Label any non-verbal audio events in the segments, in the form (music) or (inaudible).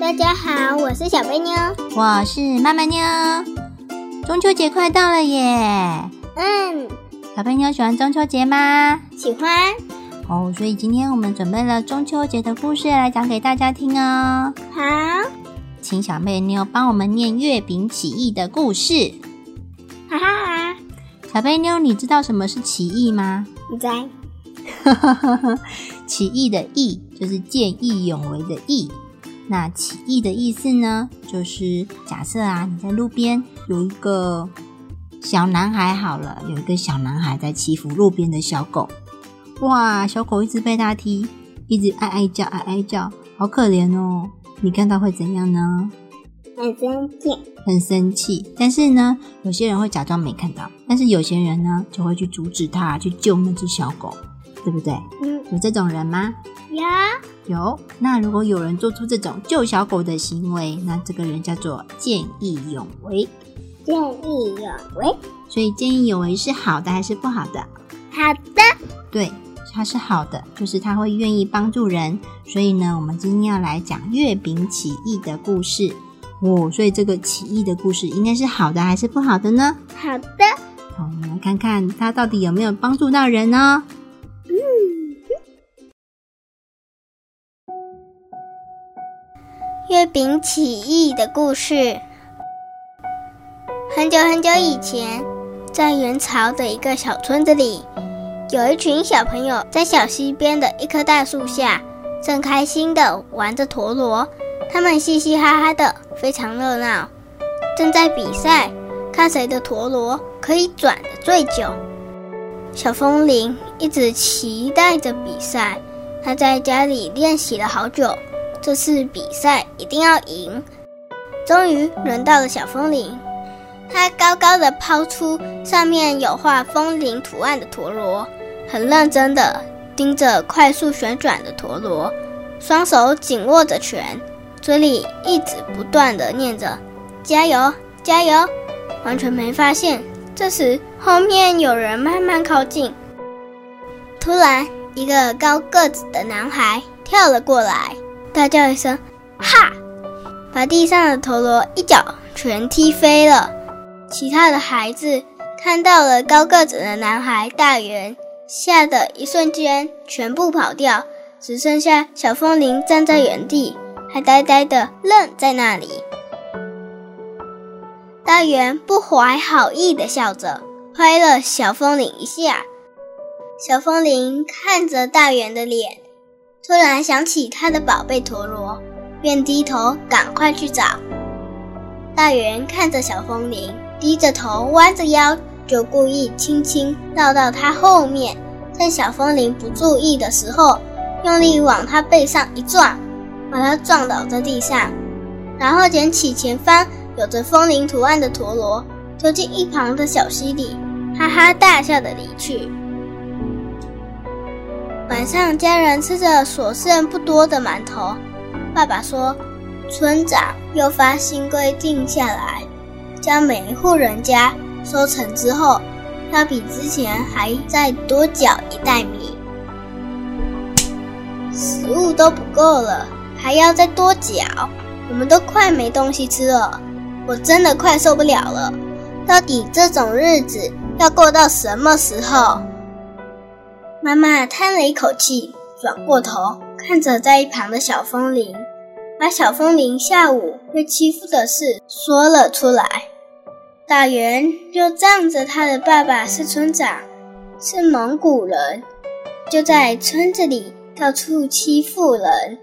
大家好，我是小贝妞，我是曼曼妞。中秋节快到了耶！嗯，小贝妞喜欢中秋节吗？喜欢。哦，所以今天我们准备了中秋节的故事来讲给大家听哦。好，请小贝妞帮我们念月饼起义的故事。哈哈，小贝妞，你知道什么是起义吗？你在？(laughs) 起义的义就是见义勇为的义。那起义的意思呢，就是假设啊，你在路边有一个小男孩，好了，有一个小男孩在欺负路边的小狗。哇，小狗一直被他踢，一直哀哀叫，哀哀叫，好可怜哦。你看到会怎样呢？很生气，很生气。但是呢，有些人会假装没看到，但是有些人呢，就会去阻止他，去救那只小狗，对不对？嗯，有这种人吗？有，有。那如果有人做出这种救小狗的行为，那这个人叫做见义勇为。见义勇为，所以见义勇为是好的还是不好的？好的，对，它是好的，就是他会愿意帮助人。所以呢，我们今天要来讲月饼起义的故事哦。所以这个起义的故事应该是好的还是不好的呢？好的，好，我们来看看它到底有没有帮助到人呢？月饼起义的故事。很久很久以前，在元朝的一个小村子里，有一群小朋友在小溪边的一棵大树下，正开心的玩着陀螺。他们嘻嘻哈哈的，非常热闹，正在比赛，看谁的陀螺可以转的最久。小风铃一直期待着比赛，他在家里练习了好久。这次比赛一定要赢！终于轮到了小风铃，它高高的抛出上面有画风铃图案的陀螺，很认真的盯着快速旋转的陀螺，双手紧握着拳，嘴里一直不断的念着“加油，加油”，完全没发现。这时后面有人慢慢靠近，突然一个高个子的男孩跳了过来。大叫一声，哈！把地上的陀螺一脚全踢飞了。其他的孩子看到了高个子的男孩大圆，吓得一瞬间全部跑掉，只剩下小风铃站在原地，还呆呆的愣在那里。大圆不怀好意的笑着，拍了小风铃一下。小风铃看着大圆的脸。突然想起他的宝贝陀螺，便低头赶快去找。大圆看着小风铃，低着头弯着腰，就故意轻轻绕到他后面，趁小风铃不注意的时候，用力往他背上一撞，把他撞倒在地上，然后捡起前方有着风铃图案的陀螺，丢进一旁的小溪里，哈哈大笑的离去。晚上，家人吃着所剩不多的馒头。爸爸说：“村长又发新规定下来，将每一户人家收成之后，要比之前还再多缴一袋米。食物都不够了，还要再多缴，我们都快没东西吃了。我真的快受不了了。到底这种日子要过到什么时候？”妈妈叹了一口气，转过头看着在一旁的小风铃，把小风铃下午被欺负的事说了出来。大圆就仗着他的爸爸是村长，是蒙古人，就在村子里到处欺负人。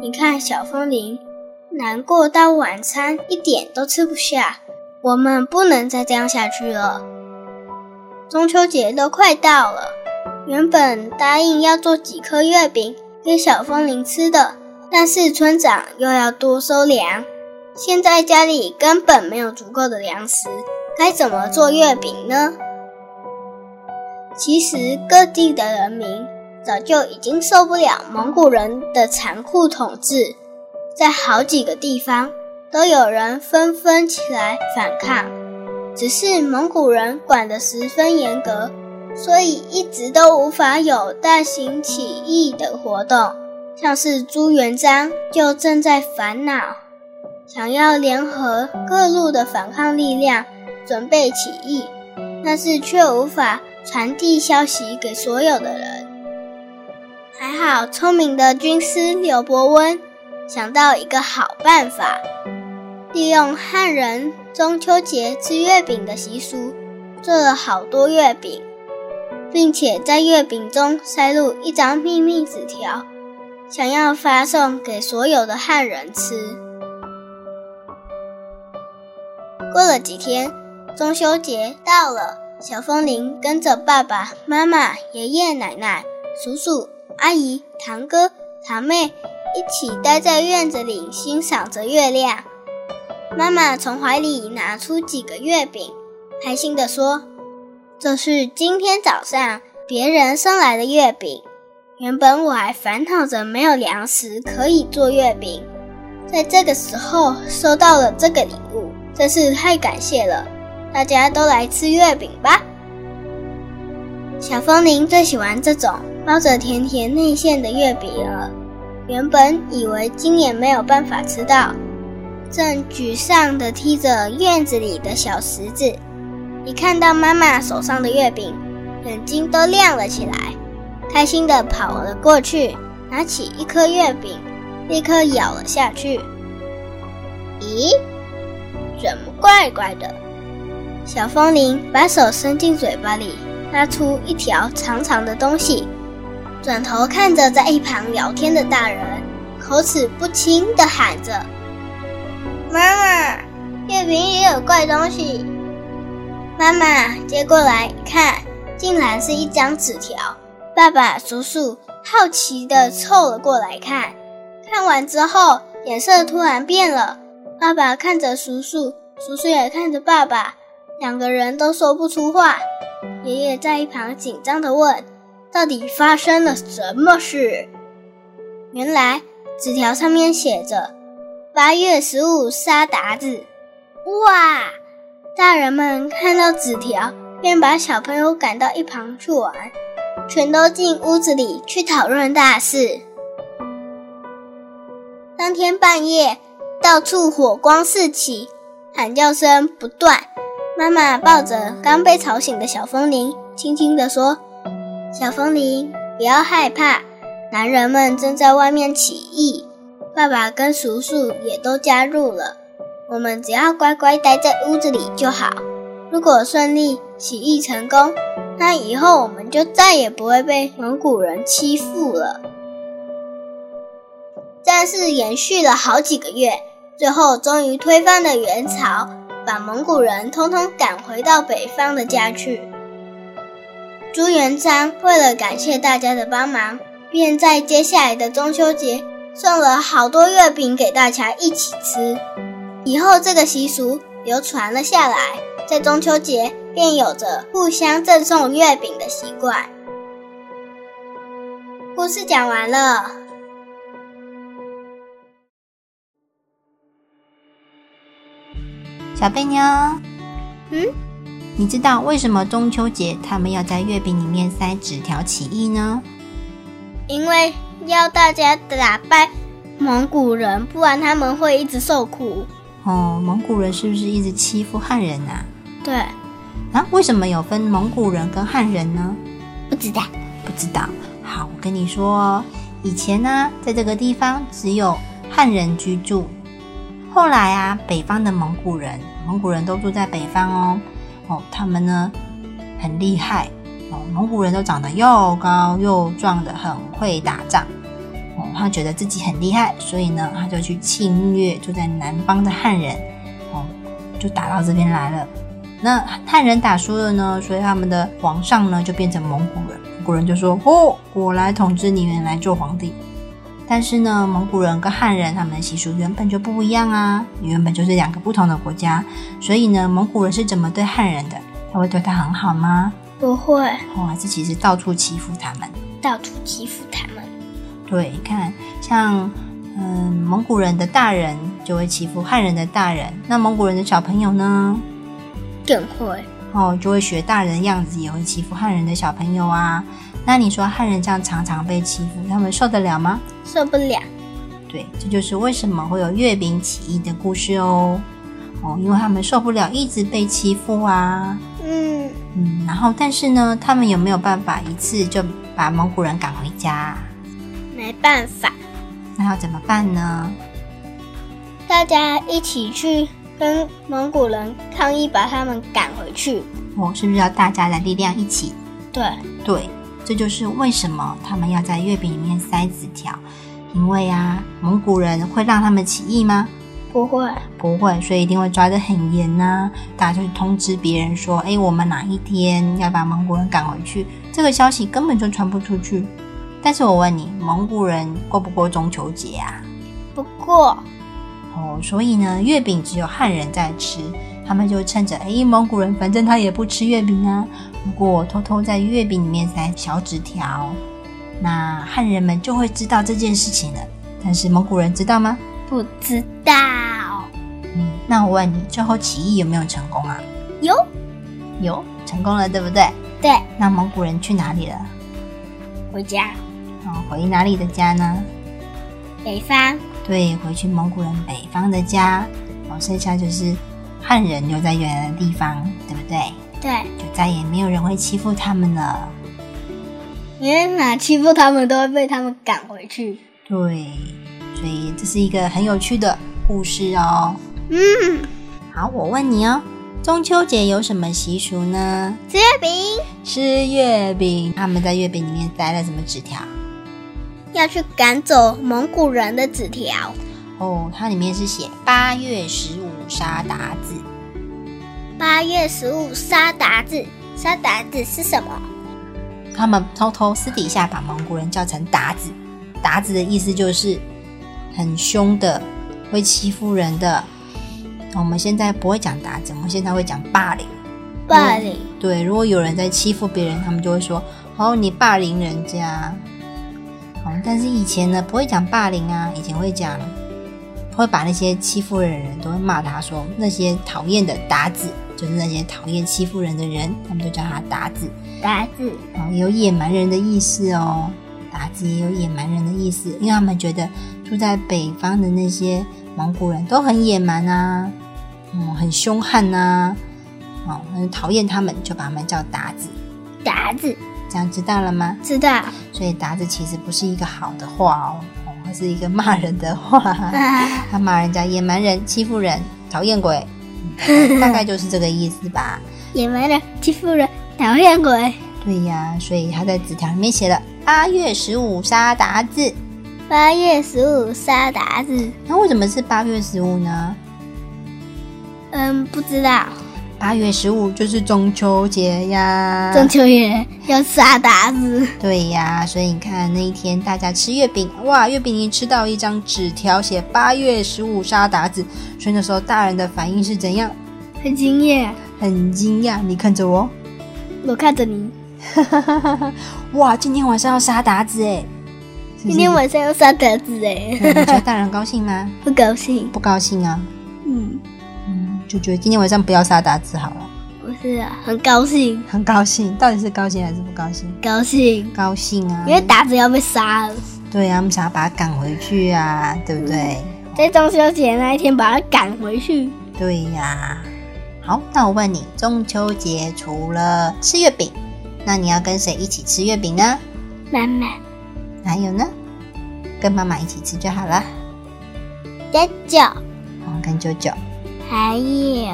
你看小风铃，难过到晚餐一点都吃不下。我们不能再这样下去了。中秋节都快到了。原本答应要做几颗月饼给小风铃吃的，但是村长又要多收粮，现在家里根本没有足够的粮食，该怎么做月饼呢？其实各地的人民早就已经受不了蒙古人的残酷统治，在好几个地方都有人纷纷起来反抗，只是蒙古人管得十分严格。所以一直都无法有大型起义的活动。像是朱元璋就正在烦恼，想要联合各路的反抗力量，准备起义，但是却无法传递消息给所有的人。还好，聪明的军师刘伯温想到一个好办法，利用汉人中秋节吃月饼的习俗，做了好多月饼，并且在月饼中塞入一张秘密纸条。想要发送给所有的汉人吃。过了几天，中秋节到了，小风铃跟着爸爸妈妈、爷爷奶奶、叔叔阿姨、堂哥堂妹一起待在院子里欣赏着月亮。妈妈从怀里拿出几个月饼，开心地说：“这是今天早上别人送来的月饼。”原本我还烦恼着没有粮食可以做月饼，在这个时候收到了这个礼物，真是太感谢了！大家都来吃月饼吧。小风铃最喜欢这种包着甜甜内馅的月饼了。原本以为今年没有办法吃到，正沮丧地踢着院子里的小石子，一看到妈妈手上的月饼，眼睛都亮了起来。开心地跑了过去，拿起一颗月饼，立刻咬了下去。咦，怎么怪怪的？小风铃把手伸进嘴巴里，拉出一条长长的东西，转头看着在一旁聊天的大人，口齿不清地喊着：“妈妈，月饼里有怪东西。”妈妈接过来一看，竟然是一张纸条。爸爸、叔叔好奇地凑了过来看，看完之后脸色突然变了。爸爸看着叔叔，叔叔也看着爸爸，两个人都说不出话。爷爷在一旁紧张地问：“到底发生了什么事？”原来纸条上面写着：“八月十五杀鞑子。”哇！大人们看到纸条，便把小朋友赶到一旁去玩。全都进屋子里去讨论大事。当天半夜，到处火光四起，喊叫声不断。妈妈抱着刚被吵醒的小风铃，轻轻地说：“小风铃，不要害怕，男人们正在外面起义，爸爸跟叔叔也都加入了。我们只要乖乖待在屋子里就好。如果顺利起义成功。”那以后我们就再也不会被蒙古人欺负了。战事延续了好几个月，最后终于推翻了元朝，把蒙古人通通赶回到北方的家去。朱元璋为了感谢大家的帮忙，便在接下来的中秋节送了好多月饼给大家一起吃。以后这个习俗流传了下来，在中秋节。便有着互相赠送月饼的习惯。故事讲完了。小贝妞，嗯，你知道为什么中秋节他们要在月饼里面塞纸条起义呢？因为要大家打败蒙古人，不然他们会一直受苦。哦，蒙古人是不是一直欺负汉人啊？对。啊，为什么有分蒙古人跟汉人呢？不知道，不知道。好，我跟你说，以前呢，在这个地方只有汉人居住。后来啊，北方的蒙古人，蒙古人都住在北方哦。哦，他们呢很厉害哦，蒙古人都长得又高又壮的，很会打仗。哦，他觉得自己很厉害，所以呢，他就去侵略住在南方的汉人。哦，就打到这边来了。那汉人打输了呢，所以他们的皇上呢就变成蒙古人。蒙古人就说：“哦，我来统治你们，来做皇帝。”但是呢，蒙古人跟汉人他们的习俗原本就不一样啊，原本就是两个不同的国家。所以呢，蒙古人是怎么对汉人的？他会对他很好吗？不会。哇，这其实到处欺负他们，到处欺负他们。对，看像嗯，蒙古人的大人就会欺负汉人的大人，那蒙古人的小朋友呢？更会哦，就会学大人的样子，也会欺负汉人的小朋友啊。那你说汉人这样常常被欺负，他们受得了吗？受不了。对，这就是为什么会有月饼起义的故事哦。哦，因为他们受不了一直被欺负啊。嗯嗯，然后但是呢，他们有没有办法一次就把蒙古人赶回家？没办法，那要怎么办呢？大家一起去跟蒙古人抗议，把他们赶回去。哦，是不是要大家的力量一起？对，对，这就是为什么他们要在月饼里面塞纸条，因为啊，蒙古人会让他们起义吗？不会，不会，所以一定会抓得很严呐、大家就通知别人说，哎，我们哪一天要把蒙古人赶回去？这个消息根本就传不出去。但是我问你，蒙古人过不过中秋节啊？不过哦，所以呢，月饼只有汉人在吃，他们就趁着哎，蒙古人反正他也不吃月饼啊，如果我偷偷在月饼里面塞小纸条，那汉人们就会知道这件事情了。但是蒙古人知道吗？不知道。嗯，那我问你，最后起义有没有成功啊？有有，成功了，对不对？对，那蒙古人去哪里了？回家哦，回哪里的家呢？北方。对，回去蒙古人北方的家。哦，剩下就是汉人留在原来的地方，对不对？对，就再也没有人会欺负他们了。因为哪欺负他们，都会被他们赶回去。对，所以这是一个很有趣的故事哦。嗯，好，我问你哦，中秋节有什么习俗呢？吃月饼吃月饼。他们在月饼里面塞了什么纸条？要去赶走蒙古人的纸条。哦，它里面是写八月十五杀鞑子。八月十五杀鞑子，杀鞑子是什么？他们偷偷私底下把蒙古人叫成鞑子，鞑子的意思就是很凶的，会欺负人的。我们现在不会讲鞑子，我们现在会讲霸凌。霸凌。对，如果有人在欺负别人，他们就会说：“哦，你霸凌人家。”哦，但是以前呢，不会讲霸凌啊，以前会讲，会把那些欺负人的人都会骂他说那些讨厌的达子，就是那些讨厌欺负人的人，他们就叫他达子。达子哦，有野蛮人的意思哦，达子也有野蛮人的意思，因为他们觉得住在北方的那些蒙古人都很野蛮啊，嗯，很凶悍呐、哦，很讨厌他们，就把他们叫达子。鞑子，这样知道了吗？知道。所以达子其实不是一个好的话哦，哦，是一个骂人的话，(laughs) 他骂人家野蛮人、欺负人、讨厌鬼，嗯 (laughs) 大概就是这个意思吧。野蛮人欺负人，讨厌鬼。对呀，所以他在纸条里面写了八月十五杀达子。八月十五杀达子。那为什么是八月十五呢？嗯，不知道。八月十五就是中秋节呀。中秋节要杀鞑子。对呀，所以你看那一天大家吃月饼，哇，月饼里吃到一张纸条，写八月十五杀鞑子，所以那时候大人的反应是怎样？很惊讶。很惊讶，你看着我，我看着你。(laughs) 哇，今天晚上要杀鞑子哎！今天晚上要杀鞑子哎，嗯你觉得大人高兴吗？(laughs) 不高兴。不高兴啊，嗯，嗯，就觉得今天晚上不要杀达子好了。不是啊，很高兴，很高兴，到底是高兴还是不高兴？高兴，高兴啊，因为达子要被杀了，对啊，我们想要把他赶回去啊，对不对？在中秋节那一天把他赶回去。对呀。好，那我问你，中秋节除了吃月饼，那你要跟谁一起吃月饼呢？妈妈，还有呢？跟妈妈一起吃就好了。舅舅，嗯，跟舅舅。还有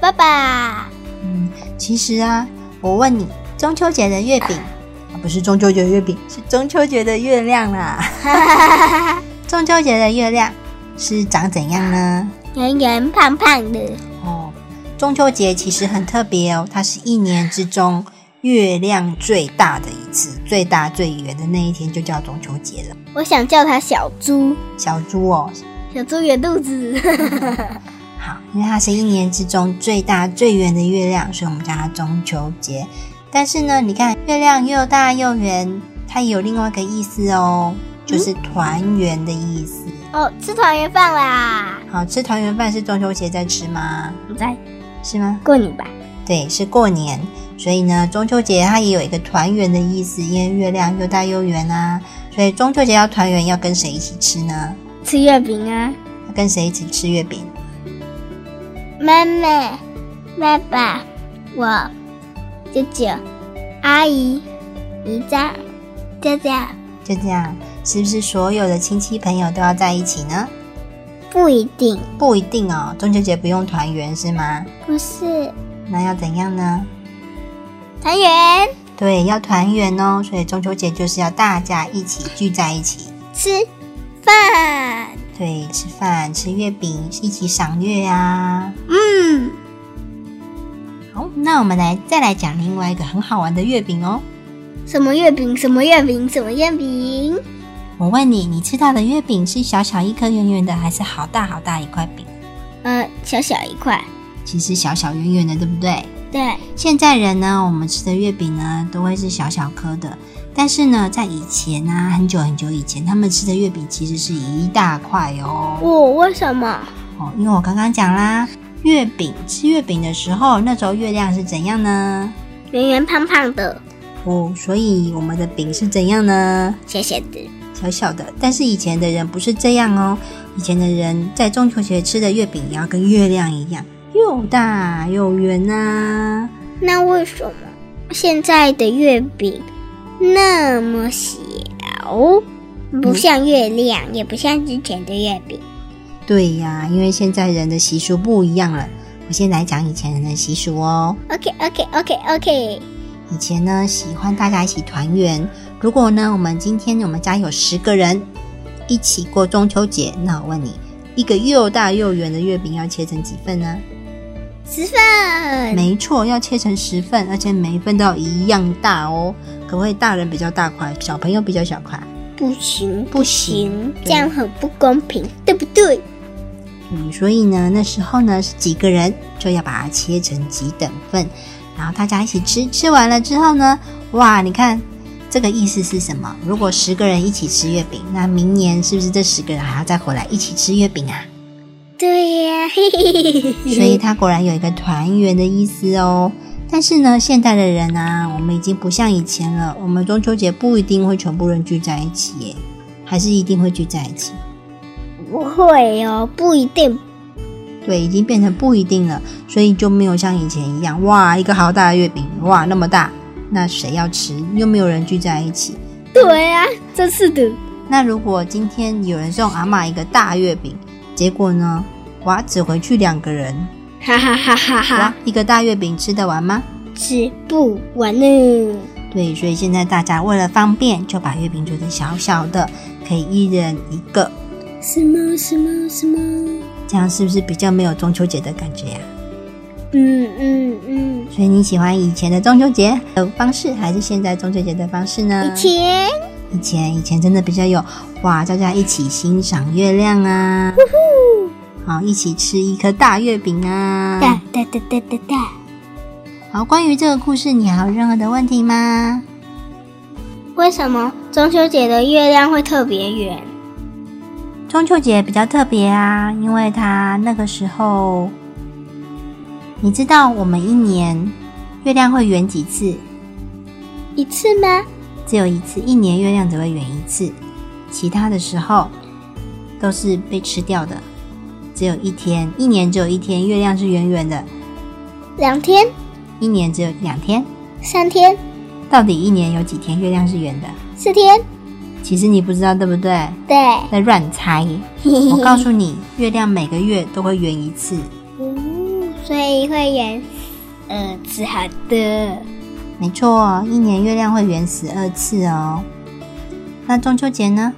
爸爸。嗯，其实啊，我问你，中秋节的月饼啊，不是中秋节的月饼，是中秋节的月亮啦。(laughs) 中秋节的月亮是长怎样呢？圆圆胖胖的，哦，中秋节其实很特别哦，它是一年之中月亮最大的一次，最大最圆的那一天就叫中秋节了。我想叫它小猪，小猪哦，小猪圆肚子。(laughs) 好，因为它是一年之中最大最圆的月亮，所以我们叫它中秋节。但是呢，你看月亮又大又圆，它也有另外一个意思哦，就是团圆的意思。哦，吃团圆饭啦！好吃团圆饭是中秋节在吃吗？不在是吗？过年吧？对，是过年。所以呢，中秋节它也有一个团圆的意思，因为月亮又大又圆啊。所以中秋节要团圆，要跟谁一起吃呢？吃月饼啊。跟谁一起吃月饼？妈妈、爸爸、我、舅舅、阿姨、姨丈，就这样。就这样，是不是所有的亲戚朋友都要在一起呢？不一定，不一定哦。中秋节不用团圆是吗？不是。那要怎样呢？团圆。对，要团圆哦。所以中秋节就是要大家一起聚在一起吃饭。对，吃饭吃月饼，一起赏月啊。嗯。好，那我们来再来讲另外一个很好玩的月饼哦。什么月饼？什么月饼？什么月饼？我问你，你吃到的月饼是小小一颗圆圆的，还是好大好大一块饼？呃，小小一块。其实小小圆圆的，对不对？对。现在人呢，我们吃的月饼呢，都会是小小颗的。但是呢，在以前呢，很久很久以前，他们吃的月饼其实是一大块哦。哦，为什么？哦，因为我刚刚讲啦，月饼吃月饼的时候，那时候月亮是怎样呢？圆圆胖胖的。哦，所以我们的饼是怎样呢？小小的，小小的。但是以前的人不是这样哦，以前的人在中秋节吃的月饼也要跟月亮一样，又大又圆呐。那为什么现在的月饼那么小，不像月亮，也不像之前的月饼？对呀，因为现在人的习俗不一样了。我先来讲以前人的习俗哦。OK，OK，OK，OK。以前呢，喜欢大家一起团圆。如果呢，我们今天我们家有十个人一起过中秋节，那我问你，一个又大又圆的月饼要切成几份呢？十份。没错，要切成十份，而且每一份都要一样大哦。可不可以大人比较大块，小朋友比较小块？不行，不行，这样很不公平，对不对？嗯，所以呢，那时候呢是几个人就要把它切成几等份。然后大家一起吃，吃完了之后呢，哇，你看这个意思是什么？如果十个人一起吃月饼，那明年是不是这十个人还要再回来一起吃月饼啊？对呀，所以它果然有一个团圆的意思哦。但是呢，现代的人啊，我们已经不像以前了。我们中秋节不一定会全部人聚在一起耶，还是一定会聚在一起？不会哦，不一定。对，已经变成不一定了，所以就没有像以前一样，哇，一个好大的月饼，哇，那么大，那谁要吃？又没有人聚在一起。对啊，真是的。那如果今天有人送阿妈一个大月饼，结果呢，哇，只回去两个人，哈哈哈哈哈！一个大月饼吃得完吗？吃不完呢。对，所以现在大家为了方便，就把月饼做成小小的，可以一人一个。什么什么什么？这样是不是比较没有中秋节的感觉呀？嗯嗯嗯。所以你喜欢以前的中秋节的方式，还是现在中秋节的方式呢？以前，以前，以前真的比较有哇，大家一起欣赏月亮啊，好，一起吃一颗大月饼啊，哒哒哒哒哒哒。好，关于这个故事，你还有任何的问题吗？为什么中秋节的月亮会特别圆？中秋节比较特别啊，因为它那个时候，你知道我们一年月亮会圆几次？一次吗？只有一次，一年月亮只会圆一次，其他的时候都是被吃掉的。只有一天，一年只有一天月亮是圆圆的。两天？一年只有两天？三天？到底一年有几天月亮是圆的？四天？其实你不知道对不对？对，在乱猜。(laughs) 我告诉你，月亮每个月都会圆一次，所以会圆二次。好的，没错，一年月亮会圆十二次哦。那中秋节呢？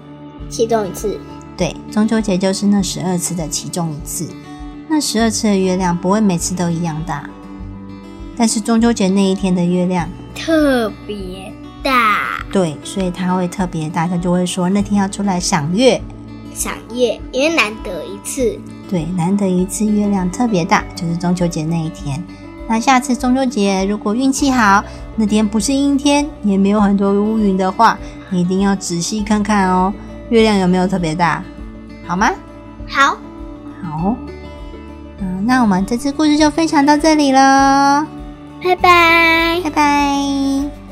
其中一次。对，中秋节就是那十二次的其中一次。那十二次的月亮不会每次都一样大，但是中秋节那一天的月亮特别。大对，所以它会特别，大它就会说那天要出来赏月，赏月，因为难得一次。对，难得一次月亮特别大，就是中秋节那一天。那下次中秋节如果运气好，那天不是阴天，也没有很多乌云的话，你一定要仔细看看哦，月亮有没有特别大，好吗？好，好，嗯，那我们这次故事就分享到这里了。拜拜，拜拜。